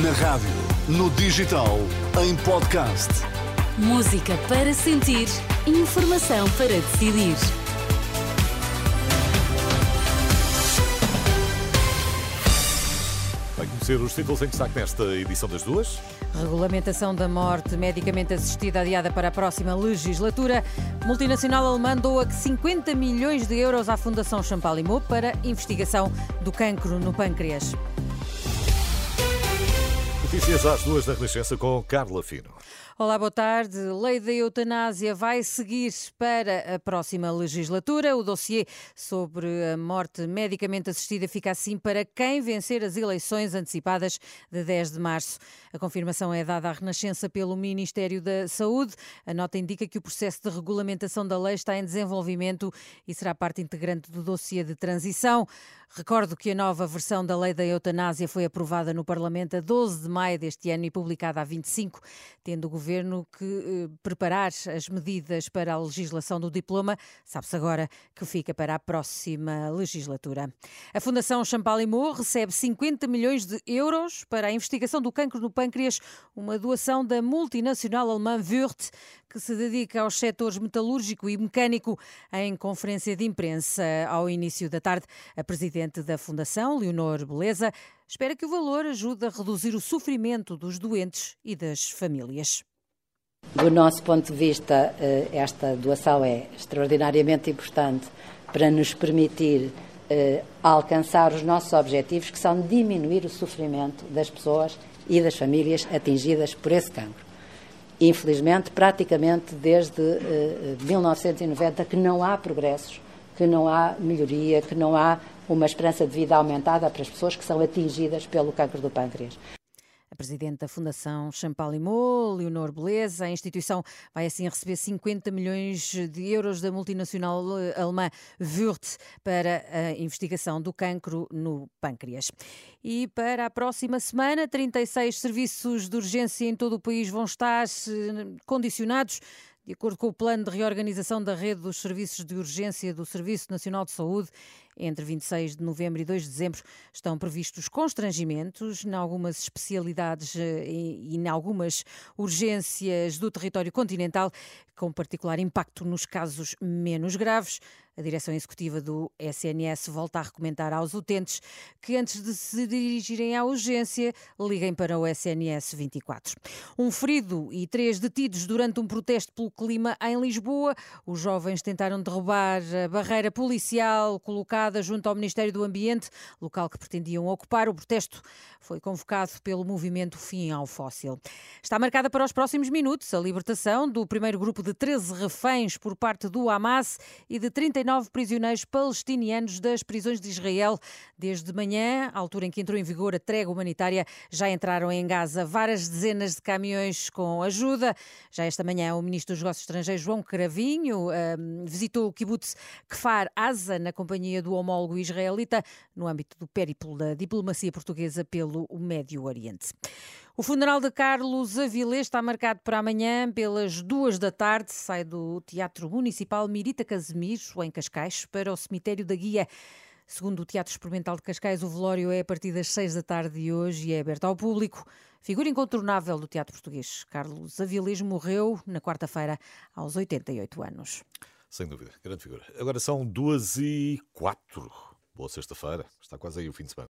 Na rádio, no digital, em podcast. Música para sentir, informação para decidir. Vai conhecer os títulos em destaque nesta edição das duas. Regulamentação da morte medicamente assistida adiada para a próxima legislatura. Multinacional alemã doa 50 milhões de euros à Fundação Champalimau para investigação do cancro no pâncreas. Notícias às duas da Renascença com Carla Fino. Olá, boa tarde. Lei da eutanásia vai seguir para a próxima legislatura. O dossiê sobre a morte medicamente assistida fica assim para quem vencer as eleições antecipadas de 10 de março. A confirmação é dada à Renascença pelo Ministério da Saúde. A nota indica que o processo de regulamentação da lei está em desenvolvimento e será parte integrante do dossiê de transição. Recordo que a nova versão da lei da eutanásia foi aprovada no Parlamento a 12 de maio deste ano e publicada a 25, tendo o governo que eh, preparar as medidas para a legislação do diploma. Sabe-se agora que fica para a próxima legislatura. A Fundação Champalimau recebe 50 milhões de euros para a investigação do cancro no pâncreas, uma doação da multinacional alemã Würth, que se dedica aos setores metalúrgico e mecânico. Em conferência de imprensa ao início da tarde, a presidente da Fundação, Leonor Beleza, espera que o valor ajude a reduzir o sofrimento dos doentes e das famílias. Do nosso ponto de vista, eh, esta doação é extraordinariamente importante para nos permitir eh, alcançar os nossos objetivos, que são diminuir o sofrimento das pessoas e das famílias atingidas por esse cancro. Infelizmente, praticamente desde 1990 que não há progressos, que não há melhoria, que não há uma esperança de vida aumentada para as pessoas que são atingidas pelo cancro do pâncreas. A presidente da Fundação Champalimau, Leonor Beleza, a instituição vai assim receber 50 milhões de euros da multinacional eh, alemã Würth para a investigação do cancro no pâncreas. E para a próxima semana, 36 serviços de urgência em todo o país vão estar eh, condicionados de acordo com o plano de reorganização da rede dos serviços de urgência do Serviço Nacional de Saúde, entre 26 de novembro e 2 de dezembro estão previstos constrangimentos em algumas especialidades eh, e em algumas urgências do território continental, com particular impacto nos casos menos graves. A direção executiva do SNS volta a recomendar aos utentes que, antes de se dirigirem à urgência, liguem para o SNS 24. Um ferido e três detidos durante um protesto pelo clima em Lisboa. Os jovens tentaram derrubar a barreira policial colocada junto ao Ministério do Ambiente, local que pretendiam ocupar. O protesto foi convocado pelo movimento Fim ao Fóssil. Está marcada para os próximos minutos a libertação do primeiro grupo de 13 reféns por parte do Hamas e de 30 39 prisioneiros palestinianos das prisões de Israel. Desde manhã, à altura em que entrou em vigor a trégua humanitária, já entraram em Gaza várias dezenas de caminhões com ajuda. Já esta manhã, o ministro dos Negócios Estrangeiros, João Cravinho, um, visitou o kibbutz Kfar Aza na companhia do homólogo israelita, no âmbito do périplo da diplomacia portuguesa pelo Médio Oriente. O funeral de Carlos Avilés está marcado para amanhã pelas duas da tarde. Sai do Teatro Municipal Mirita Casemiro, em Cascais, para o cemitério da Guia. Segundo o Teatro Experimental de Cascais, o velório é a partir das seis da tarde de hoje e é aberto ao público. Figura incontornável do teatro português, Carlos Avilés morreu na quarta-feira aos 88 anos. Sem dúvida, grande figura. Agora são duas e quatro. Boa sexta-feira, está quase aí o fim de semana.